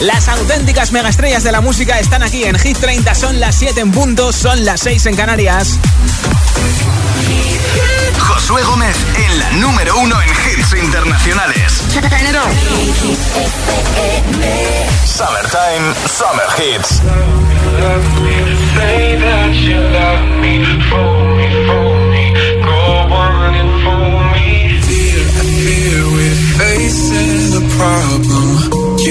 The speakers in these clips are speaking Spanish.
Las auténticas megaestrellas de la música están aquí en Hit 30. Son las 7 en punto, son las 6 en Canarias. Josué Gómez en la número uno en hits internacionales. Summertime, Summer Hits. facing problem.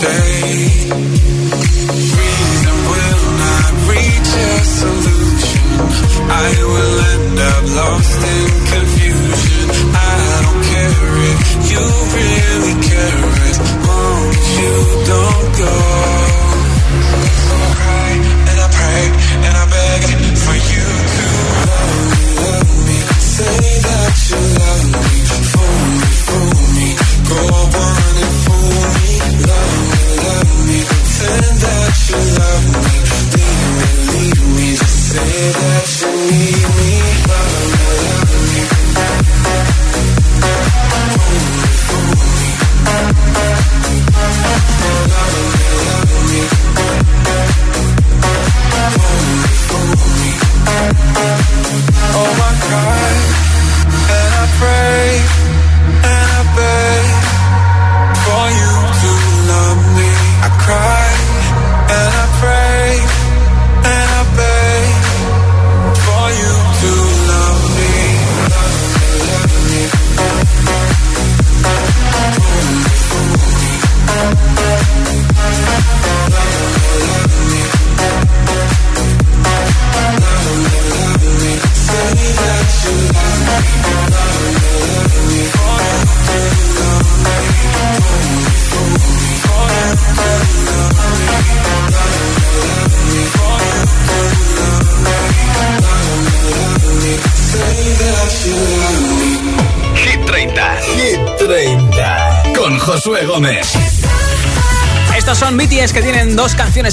stay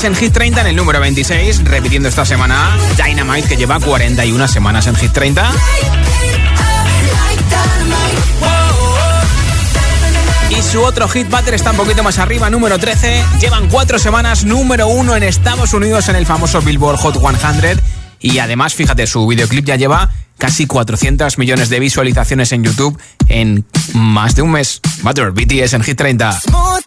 en Hit 30 en el número 26, repitiendo esta semana Dynamite que lleva 41 semanas en Hit 30. Y su otro hit Butter está un poquito más arriba, número 13. Llevan cuatro semanas, número uno en Estados Unidos en el famoso Billboard Hot 100. Y además, fíjate, su videoclip ya lleva casi 400 millones de visualizaciones en YouTube en más de un mes. Butter, BTS en Hit 30. Smooth like butter,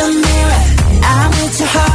the mirror. I'm into her.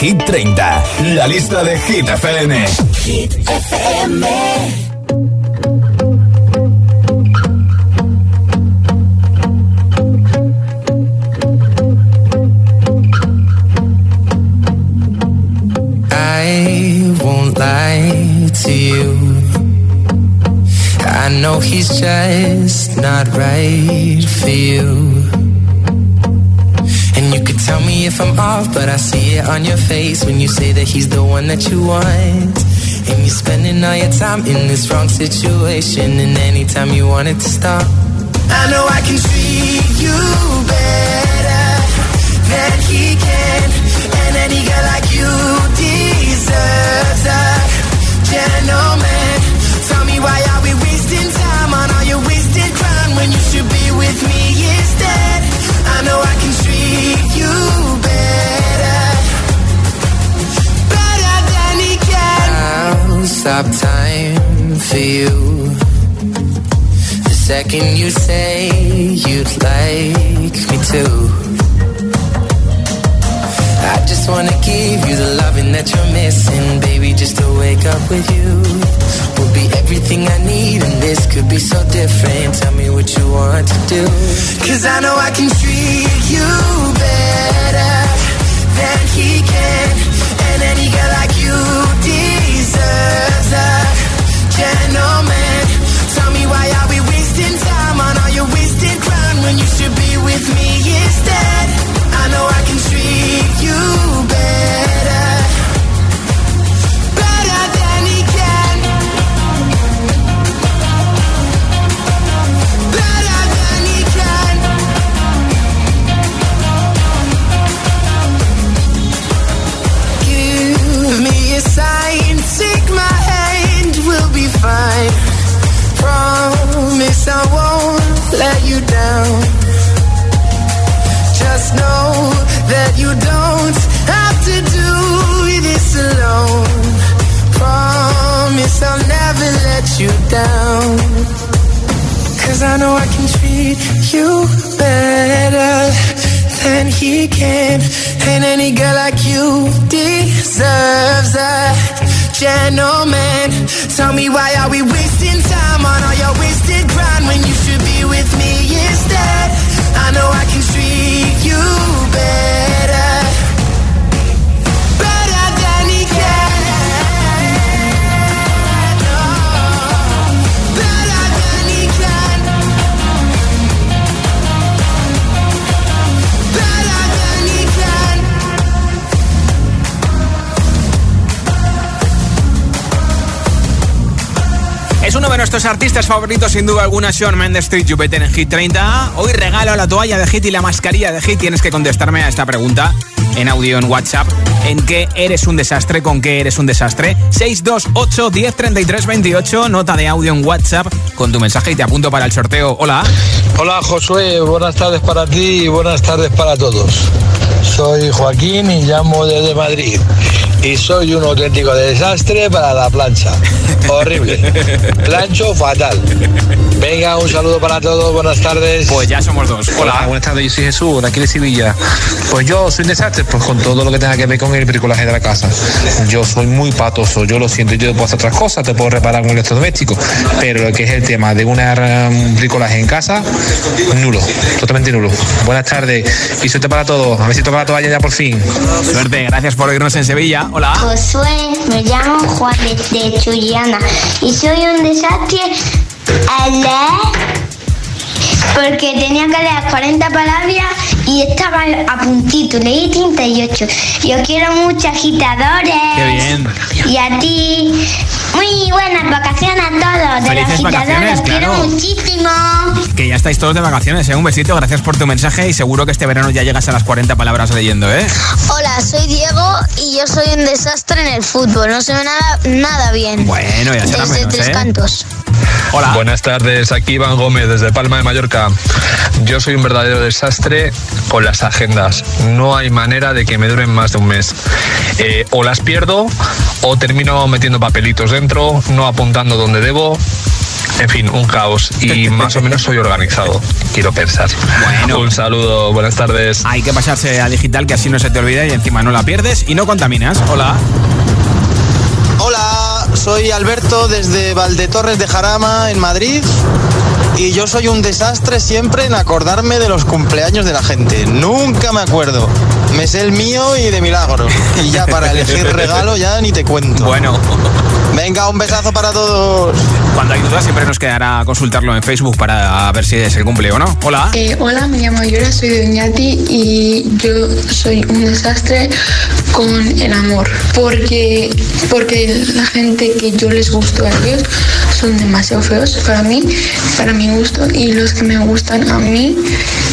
Hit 30, la lista de Hit FM. Hit FM. I won't lie to you. I know he's just not right for you. And you could tell me if I'm off, but I see it on your face when you say that he's the one that you want. And you're spending all your time in this wrong situation, and anytime you want it to stop. I know I can treat you better than he can. nuestros artistas favoritos, sin duda alguna, Sean Mendes, Street Jupiter en Hit 30. Hoy regalo la toalla de Hit y la mascarilla de Hit. Tienes que contestarme a esta pregunta en audio en WhatsApp. ¿En qué eres un desastre? ¿Con qué eres un desastre? 628 10 28, nota de audio en WhatsApp con tu mensaje y te apunto para el sorteo. Hola. Hola, Josué. Buenas tardes para ti y buenas tardes para todos. Soy Joaquín y llamo desde Madrid. Y soy un auténtico desastre para la plancha. Horrible. Plancho fatal. Venga, un saludo para todos, buenas tardes. Pues ya somos dos. Hola, buenas tardes, yo soy Jesús, de aquí de Sevilla. Pues yo soy un desastre, pues con todo lo que tenga que ver con el bricolaje de la casa. Yo soy muy patoso, yo lo siento, yo puedo hacer otras cosas, te puedo reparar un electrodoméstico, pero lo que es el tema de una, un bricolaje en casa, nulo, totalmente nulo. Buenas tardes y suerte para todos, a ver si toca la toalla ya por fin. Suerte, gracias por oírnos en Sevilla. Hola. Josué, me llamo Juan de, de Chuyana y soy un desastre al leer porque tenía que leer 40 palabras y estaba a puntito, leí 38. Yo quiero muchos agitadores. Qué bien. Y a ti, muy buenas vacaciones a todos. De los Felices agitadores, los quiero claro. muchísimo. Que ya estáis todos de vacaciones, ¿eh? Un besito, gracias por tu mensaje y seguro que este verano ya llegas a las 40 palabras leyendo, ¿eh? Hola, soy Diego y yo soy un desastre en el fútbol. No se ve nada, nada bien. Bueno, ya será Desde menos, Tres ¿eh? Cantos. Hola. Buenas tardes, aquí Iván Gómez desde Palma de Mallorca. Yo soy un verdadero desastre con las agendas. No hay manera de que me duren más de un mes. Eh, o las pierdo o termino metiendo papelitos dentro, no apuntando donde debo. En fin, un caos. Y más o menos soy organizado, quiero pensar. Bueno. Un saludo, buenas tardes. Hay que pasarse a digital que así no se te olvida y encima no la pierdes y no contaminas. Hola. Hola, soy Alberto desde Valdetorres de Jarama, en Madrid. Y yo soy un desastre siempre en acordarme de los cumpleaños de la gente. Nunca me acuerdo. Me sé el mío y de milagro. Y ya para elegir regalo ya ni te cuento. Bueno. Venga, un besazo para todos. Cuando hay dudas siempre nos quedará consultarlo en Facebook para ver si es el cumple o no. Hola. Eh, hola, me llamo Yura, soy de Oñati y yo soy un desastre con el amor. Porque, porque la gente que yo les gusto a ellos son demasiado feos para mí, para mi gusto, y los que me gustan a mí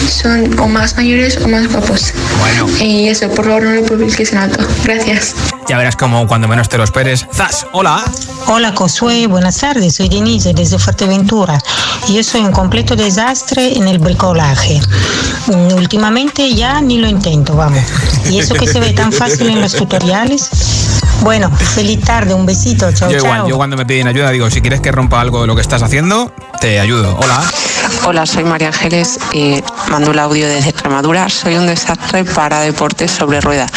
son o más mayores o más guapos. Bueno. Y eso, por favor, no lo publiques en alto. Gracias. Ya verás como cuando menos te lo esperes. ¡Zas! Hola. Hola Josué, buenas tardes, soy Denise desde Fuerteventura. Yo soy un completo desastre en el bricolaje. Mm, Últimamente ya ni lo intento, vamos. Y eso que se ve tan fácil en los tutoriales. Bueno, feliz tarde, un besito, chao, Yo igual, chao. yo cuando me piden ayuda digo, si quieres que rompa algo de lo que estás haciendo, te ayudo. Hola. Hola, soy María Ángeles y mando el audio desde Extremadura. Soy un desastre para deportes sobre ruedas.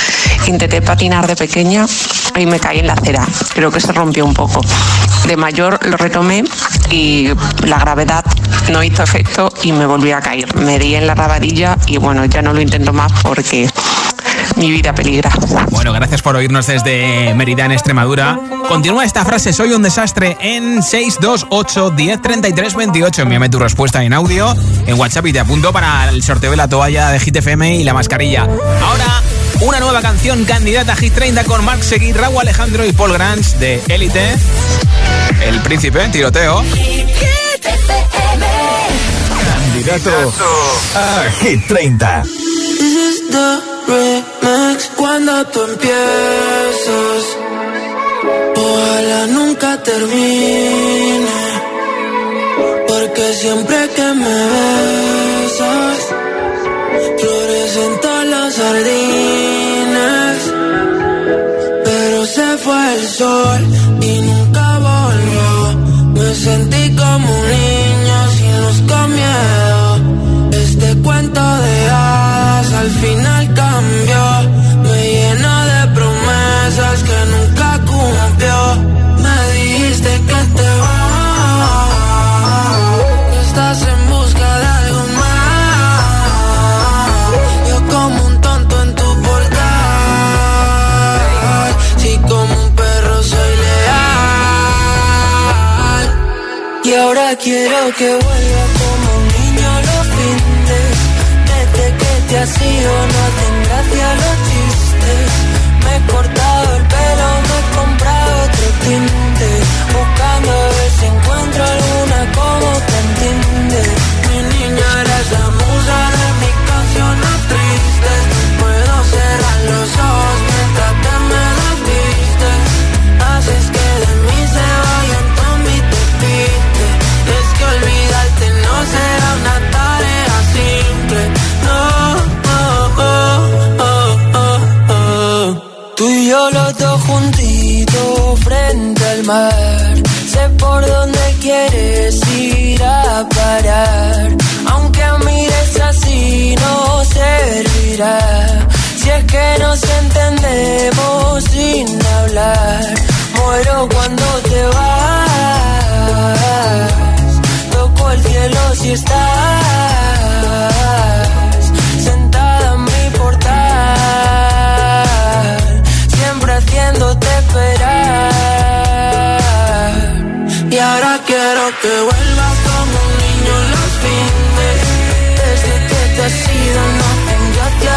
Intenté patinar de pequeña y me caí en la acera. Creo que se rompió un poco. De mayor lo retomé y la gravedad no hizo efecto y me volví a caer. Me di en la rabadilla y bueno, ya no lo intento más porque mi vida peligra. Bueno, gracias por oírnos desde Mérida, en Extremadura. Continúa esta frase, soy un desastre, en 628 10 33 28. Envíame tu respuesta en audio, en WhatsApp y te apunto para el sorteo de la toalla de Hit FM y la mascarilla. Ahora, una nueva canción candidata a Hit 30 con Mark Seguí, Raúl Alejandro y Paul Grants de Élite. El príncipe, tiroteo. Candidato a Hit 30. This is the remix cuando tú empiezas. Ojalá nunca termine. Porque siempre que me besas, florecen todas las sardinas. Fue el sol y nunca volvió. Me sentí como un niño sin luz con miedo. Este cuento de hadas al final cambió. Me llena de promesas que nunca quiero que vuelva como un niño a los fines. Desde que te has ido no hacen gracia los chistes. Me he cortado el pelo, me he comprado otro tinte. Buscando a ver si encuentro alguna como te entiende. Mi niña eres la musa de mis canciones tristes. Puedo cerrar los yo estás sentada en mi portal. Siempre haciéndote esperar. Y ahora quiero que vuelvas como un niño los fines. Desde que te has ido no tengo hacia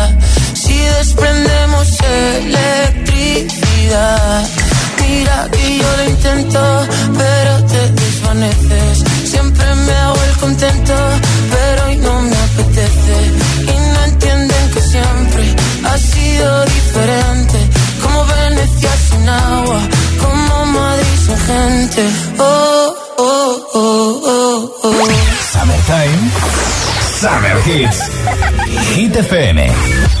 Mira que yo lo intento, pero te desvaneces. Siempre me hago el contento, pero hoy no me apetece. Y no entienden que siempre ha sido diferente. Como Venecia sin agua, como Madrid sin gente. Oh, oh, oh, oh, oh. Summertime. Summer Hits. Hit FM.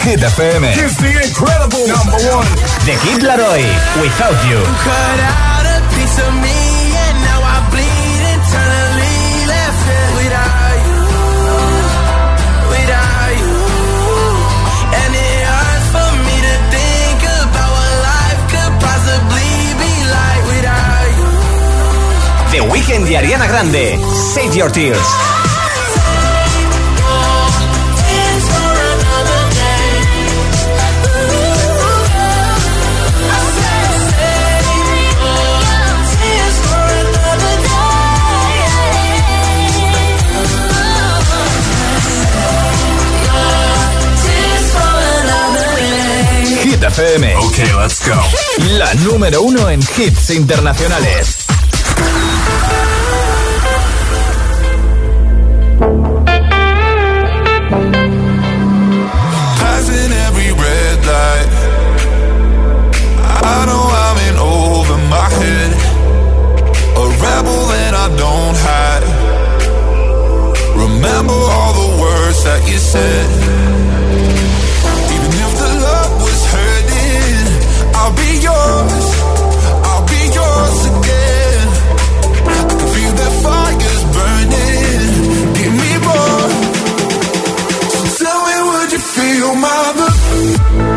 Hit FM. It's the incredible number one. The Kid Laroi, Without You. Cut out a piece of me and now I bleed internally left it without you, without you. And it hurts for me to think about what life could possibly be like without you. The Weeknd y Ariana Grande, Save Your. Tears FM. Ok, let's go. La número uno en hits internacionales. Passing every red light. I know I'm in over my head. A rebel that I don't hide. Remember all the words that you said. Would you feel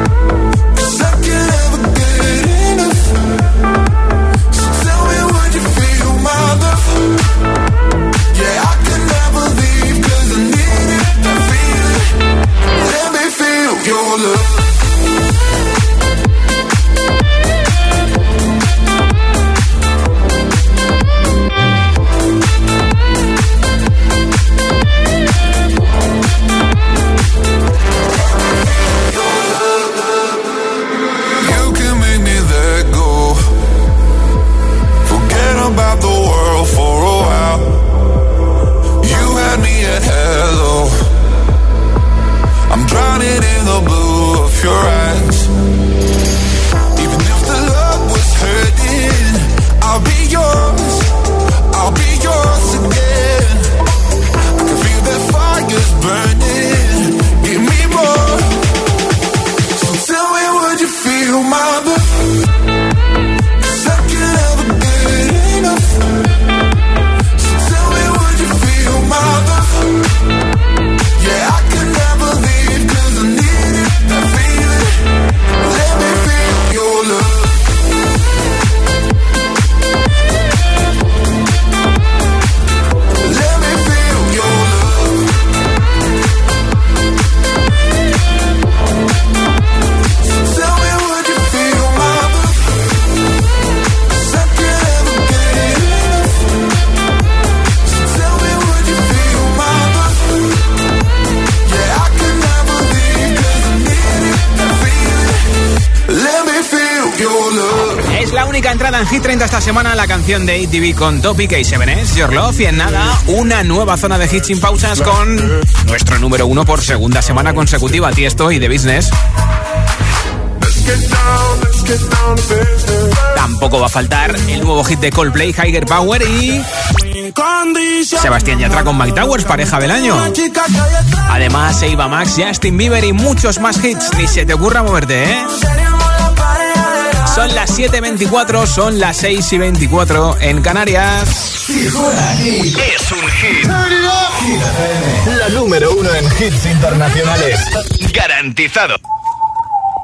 esta semana la canción de ATV con Topic y Sevenes, Your Love, y en nada, una nueva zona de hits sin pausas con nuestro número uno por segunda semana consecutiva, Tiesto y The Business. Tampoco va a faltar el nuevo hit de Coldplay, Higher Power y Sebastián Yatra con Mike Towers, pareja del año. Además, Eva Max, Justin Bieber y muchos más hits. Ni se te ocurra moverte, ¿eh? Son las 7.24, son las 6 y 24 en Canarias. Es un hit. La número uno en hits internacionales. Garantizado.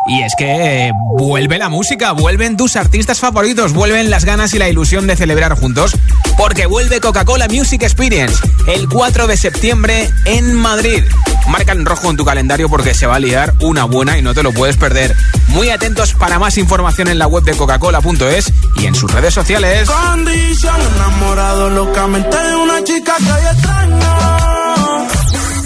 Y es que eh, vuelve la música, vuelven tus artistas favoritos, vuelven las ganas y la ilusión de celebrar juntos, porque vuelve Coca-Cola Music Experience el 4 de septiembre en Madrid. Marca en rojo en tu calendario porque se va a liar una buena y no te lo puedes perder. Muy atentos para más información en la web de coca-cola.es y en sus redes sociales. Condición enamorado locamente de una chica que hay extraño.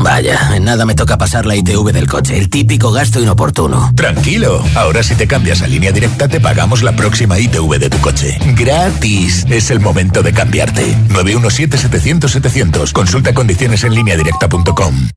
Vaya, en nada me toca pasar la ITV del coche, el típico gasto inoportuno. Tranquilo, ahora si te cambias a línea directa te pagamos la próxima ITV de tu coche. Gratis. Es el momento de cambiarte. 917-700-700. Consulta condiciones en línea directa.com.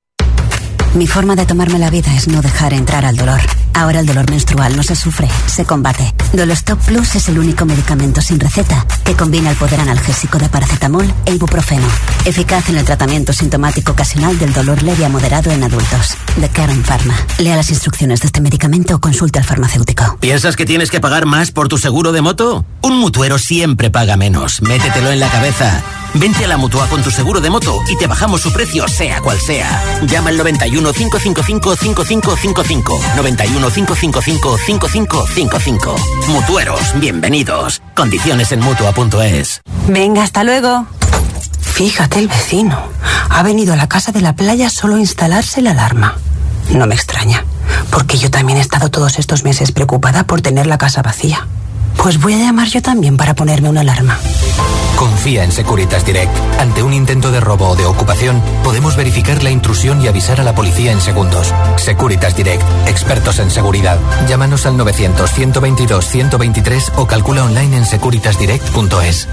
Mi forma de tomarme la vida es no dejar entrar al dolor. Ahora el dolor menstrual no se sufre, se combate. Dolostop Plus es el único medicamento sin receta que combina el poder analgésico de paracetamol e ibuprofeno. Eficaz en el tratamiento sintomático ocasional del dolor leve a moderado en adultos. De Karen Pharma. Lea las instrucciones de este medicamento o consulte al farmacéutico. ¿Piensas que tienes que pagar más por tu seguro de moto? Un mutuero siempre paga menos. Métetelo en la cabeza. Vente a la mutua con tu seguro de moto y te bajamos su precio, sea cual sea. Llama al 91 555 5555. 91 555 5555. Mutueros, bienvenidos. Condiciones en mutua.es. Venga, hasta luego. Fíjate el vecino. Ha venido a la casa de la playa solo a instalarse la alarma. No me extraña, porque yo también he estado todos estos meses preocupada por tener la casa vacía. Pues voy a llamar yo también para ponerme una alarma. Confía en Securitas Direct. Ante un intento de robo o de ocupación, podemos verificar la intrusión y avisar a la policía en segundos. Securitas Direct, expertos en seguridad. Llámanos al 900-122-123 o calcula online en securitasdirect.es.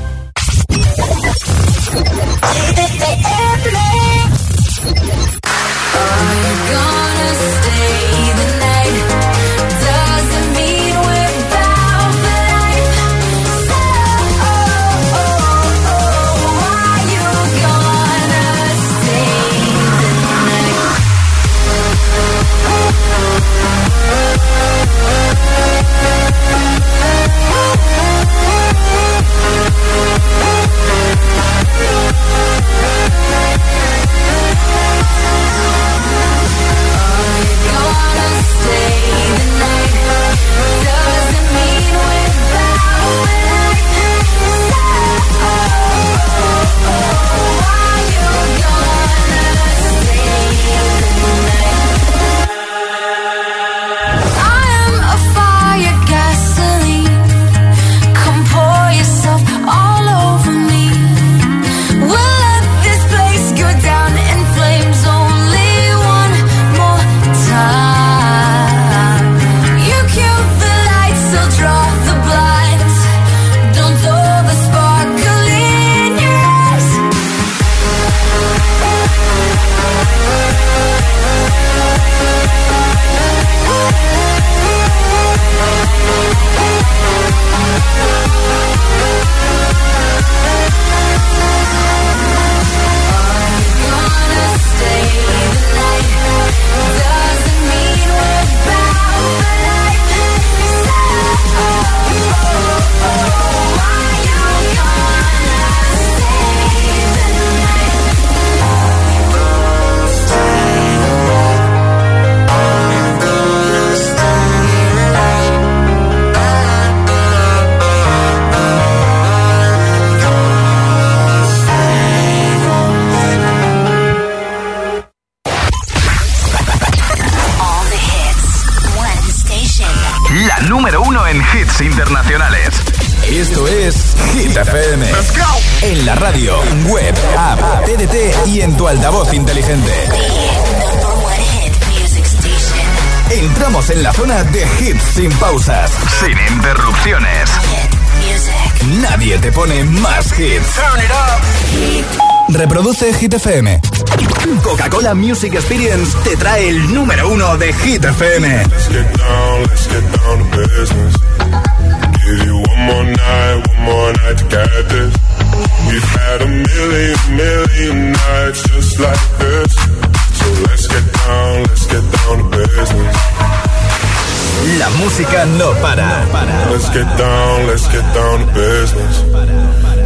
Reproduce Hit FM. Coca-Cola Music Experience te trae el número uno de Hit FM. Let's get down, let's get down to business. Give you one more night, one more night to get this. We've had a million, million nights just like this. So let's get down, let's get down to business. La música no para. Let's get down, let's get down to business.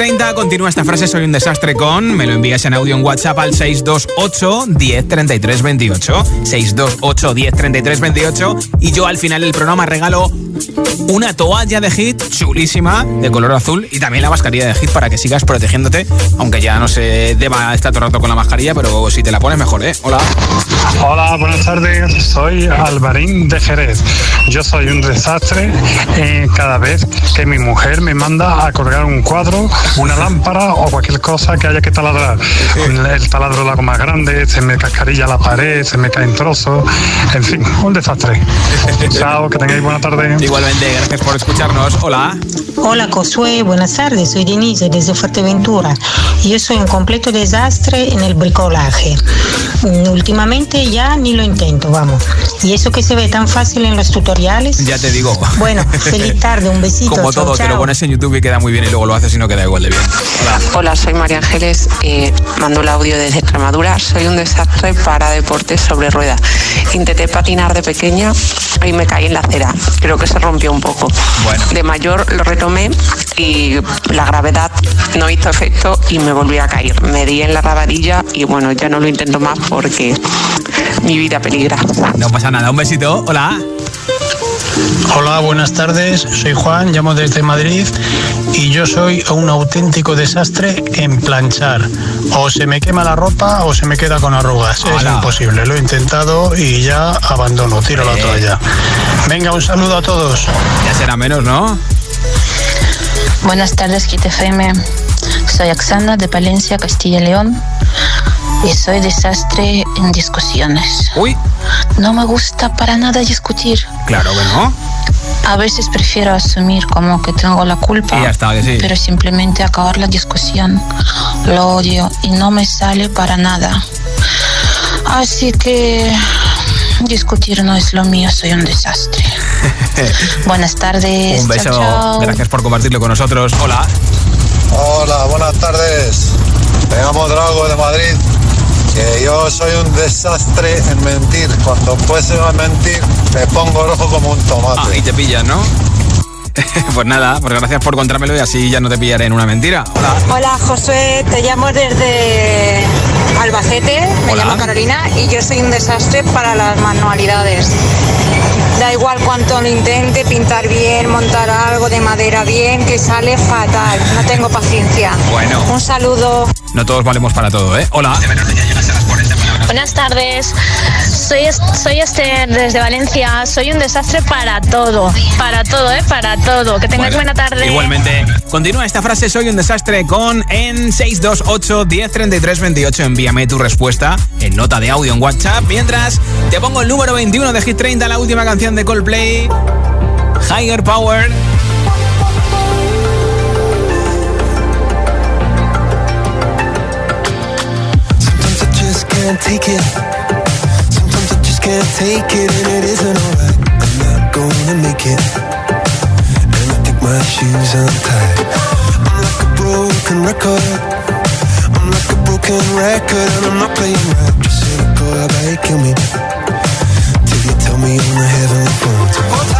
30 Continúa esta frase, soy un desastre con, me lo envías en audio en WhatsApp al 628 10 33 28. 628 10 33 28 y yo al final del programa regalo una toalla de hit chulísima de color azul y también la mascarilla de hit para que sigas protegiéndote, aunque ya no se deba estar todo el rato con la mascarilla, pero si te la pones mejor, ¿eh? Hola. Hola, buenas tardes, soy Alvarín de Jerez. Yo soy un desastre eh, cada vez que mi mujer me manda a colgar un cuadro, una lámpara o cualquier cosa que haya que taladrar. El taladro lo hago más grande, se me cascarilla la pared, se me caen trozos. En fin, un desastre. Chao, que tengáis buena tarde. Igualmente, gracias por escucharnos. Hola. Hola Josué, buenas tardes, soy Denise desde Fuerteventura. Yo soy un completo desastre en el bricolaje. Mm, Últimamente ya ni lo intento, vamos. Y eso que se ve tan fácil en los tutoriales. Ya te digo. Bueno, feliz tarde, un besito. Como chao, todo, te lo pones en YouTube y queda muy bien y luego lo haces y no queda igual de bien. Hola. Hola, soy María Ángeles, eh, mando el audio desde Extremadura. Soy un desastre para deportes sobre rueda. Intenté patinar de pequeña y me caí en la acera. Creo que se rompió un poco. Bueno. De mayor lo retomé y la gravedad no hizo efecto y me volví a caer. Me di en la rabadilla y bueno, ya no lo intento más porque mi vida peligra. No pasa nada, un besito. Hola. Hola, buenas tardes. Soy Juan, llamo desde Madrid y yo soy un auténtico desastre en planchar. O se me quema la ropa o se me queda con arrugas. Es imposible. Lo he intentado y ya abandono, tiro la toalla. Venga, un saludo a todos. Ya será menos, ¿no? Buenas tardes, Kit FM. Soy Oxana de Palencia, Castilla y León. Y soy desastre en discusiones. Uy. No me gusta para nada discutir. Claro que no. A veces prefiero asumir como que tengo la culpa. Y ya está, que sí. Pero simplemente acabar la discusión. Lo odio y no me sale para nada. Así que discutir no es lo mío, soy un desastre. Buenas tardes. Un beso. Chao, chao. Gracias por compartirlo con nosotros. Hola. Hola, buenas tardes. Me llamo Drago de Madrid. Que yo soy un desastre en mentir. Cuando fuese a mentir, me pongo rojo como un tomate. Ah, y te pillan, ¿no? pues nada, pues gracias por contármelo y así ya no te pillaré en una mentira. Hola. Hola Josué, te llamo desde Albacete, me Hola. llamo Carolina y yo soy un desastre para las manualidades. Da igual cuánto lo intente, pintar bien, montar algo de madera bien, que sale fatal. No tengo paciencia. Bueno. Un saludo. No todos valemos para todo, ¿eh? Hola. Buenas tardes, soy, soy Esther desde Valencia. Soy un desastre para todo, para todo, ¿eh? Para todo. Que tengáis buena tarde. Igualmente, continúa esta frase, soy un desastre con en 628 1033 28. Envíame tu respuesta en nota de audio en WhatsApp. Mientras, te pongo el número 21 de Hit 30, la última canción de Coldplay, Higher Power. Can't take it. Sometimes I just can't take it, and it isn't alright. I'm not gonna make it. And I think my shoes untied. I'm like a broken record. I'm like a broken record, and I'm not playing right. Just cynical, about you kill me? Till you tell me on the heavenly phone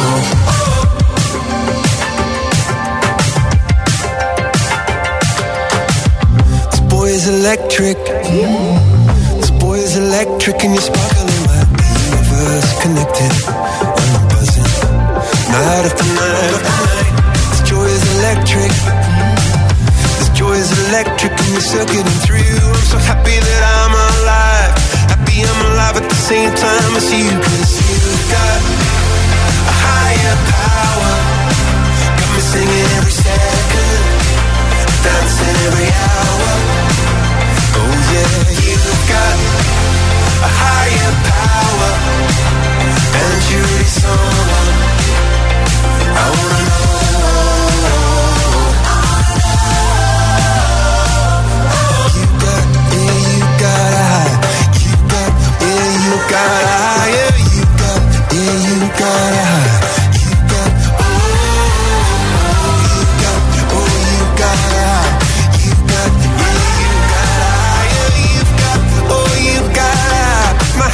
Is electric. Mm. This boy is electric, and you're sparkling the universe connected. I'm buzzing night after night after night. This joy is electric. This joy is electric, and you're circuiting through. I'm so happy that I'm alive. Happy I'm alive at the same time as you, cause you've got a higher power. Got me singing every second, dancing every hour yeah. You've got a higher power.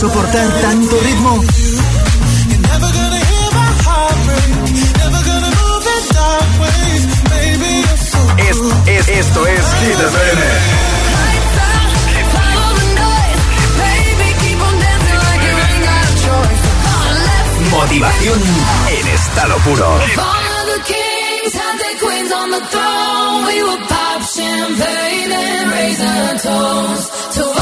soportar tanto ritmo? Es, es, esto es Hit FM. Motivación en estado puro. to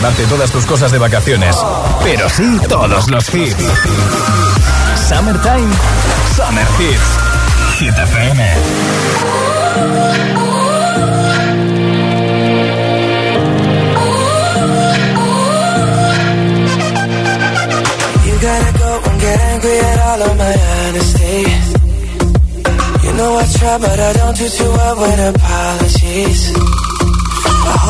llevarte todas tus cosas de vacaciones, pero sí todos los hits. Summertime, Summer Hits, Hit FM. gotta go and get angry at all of my honesty. You know I try, but I don't do too well with apologies.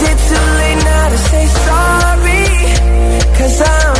Is it too late now to say sorry? Cause I'm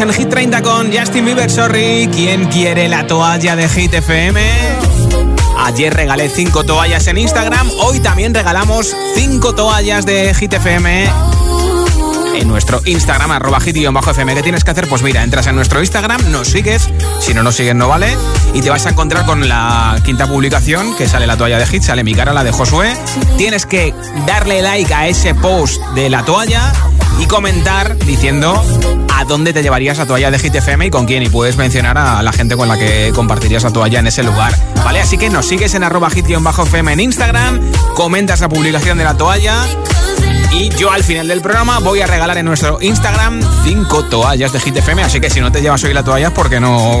en Hit 30 con Justin Bieber, sorry. ¿Quién quiere la toalla de Hit FM? Ayer regalé 5 toallas en Instagram. Hoy también regalamos 5 toallas de Hit FM en nuestro Instagram, arroba hit-fm. ¿Qué tienes que hacer? Pues mira, entras en nuestro Instagram, nos sigues, si no nos sigues no vale, y te vas a encontrar con la quinta publicación, que sale la toalla de hit, sale mi cara, la de Josué. Tienes que darle like a ese post de la toalla y comentar diciendo a dónde te llevarías la toalla de Hit FM y con quién. Y puedes mencionar a la gente con la que compartirías la toalla en ese lugar. ¿Vale? Así que nos sigues en arroba hit-fm en Instagram, comentas la publicación de la toalla. Y yo al final del programa voy a regalar en nuestro Instagram cinco toallas de Hit FM. Así que si no te llevas hoy la toalla es porque no,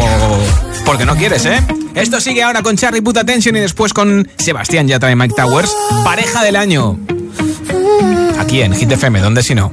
porque no quieres, ¿eh? Esto sigue ahora con Charlie Puta Tension y después con Sebastián Yatra y Mike Towers. Pareja del año. Aquí en Hit FM, ¿dónde si no?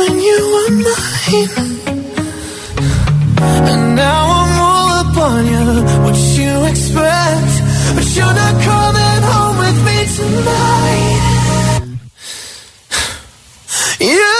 when you were mine. And now I'm all up on you. What you expect? But you're not coming home with me tonight. You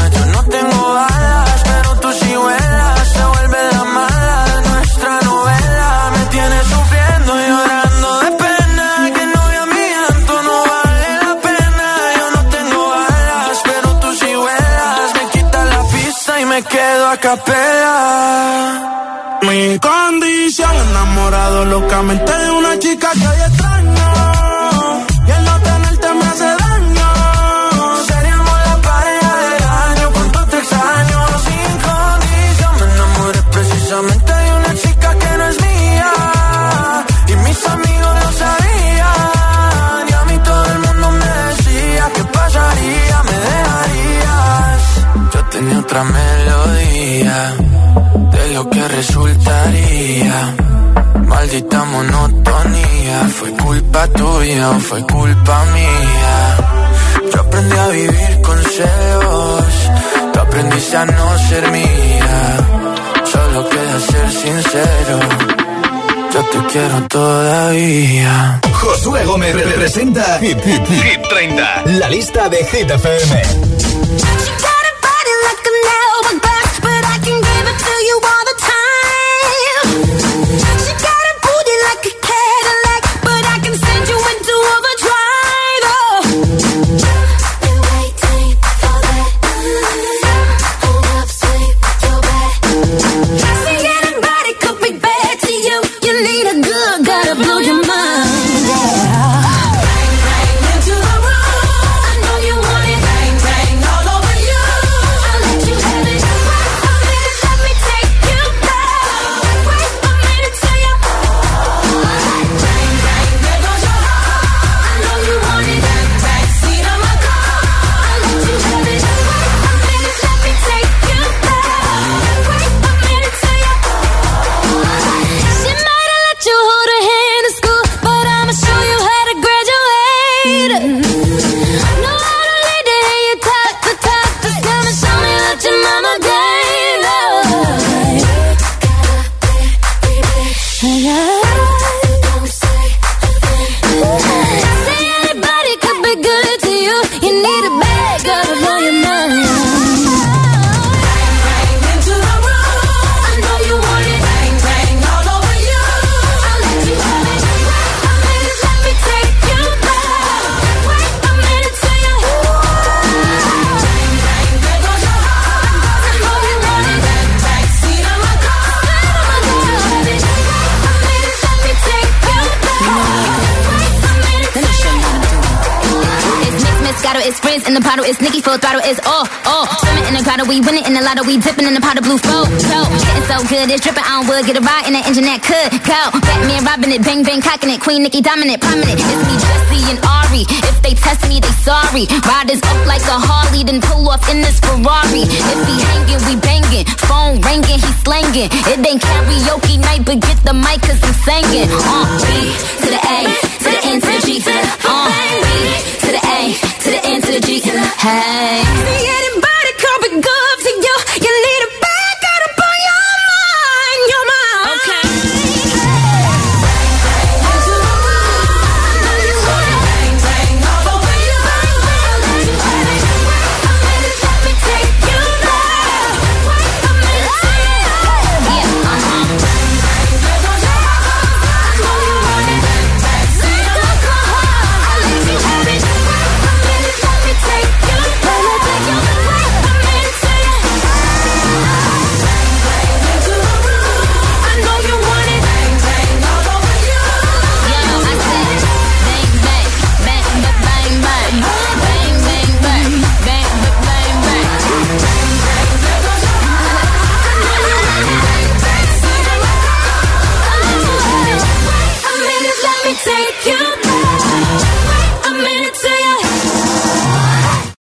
Capela. Mi condición, enamorado locamente de una chica que hoy extraño. Y el no tenerte me hace daño. Seríamos la pareja del año, cuánto te extraño. Sin condición, me enamoré precisamente de una chica que no es mía. Y mis amigos lo sabían. Y a mí todo el mundo me decía que pasaría, me dejarías. Yo tenía otra de lo que resultaría. Maldita monotonía, fue culpa tuya o fue culpa mía. Yo aprendí a vivir con celos, tú aprendiste a no ser mía. Solo queda ser sincero, yo te quiero todavía. Josué Gómez representa Hit, Hit, Hit 30. La lista de Hit FM. In the bottle, it's Nicki full throttle, it's all, all. Swimming in the grotto, we winning in the lotto, we dipping in the pot of blue flow. Getting so good, it's dripping, I don't would get a ride in the engine that could go. Batman robbing it, bang bang cocking it, Queen Nikki dominant, prominent. It's me, Jesse and Ari. If they test me, they sorry. Riders up like a Harley, then pull off in this Ferrari. If he hanging, we banging. Phone ringing, he slanging. It ain't karaoke night, but get the mic cause I'm singing. Uh, B to the A, to the N to the G to the uh, B to the To the end, to the G to the hey.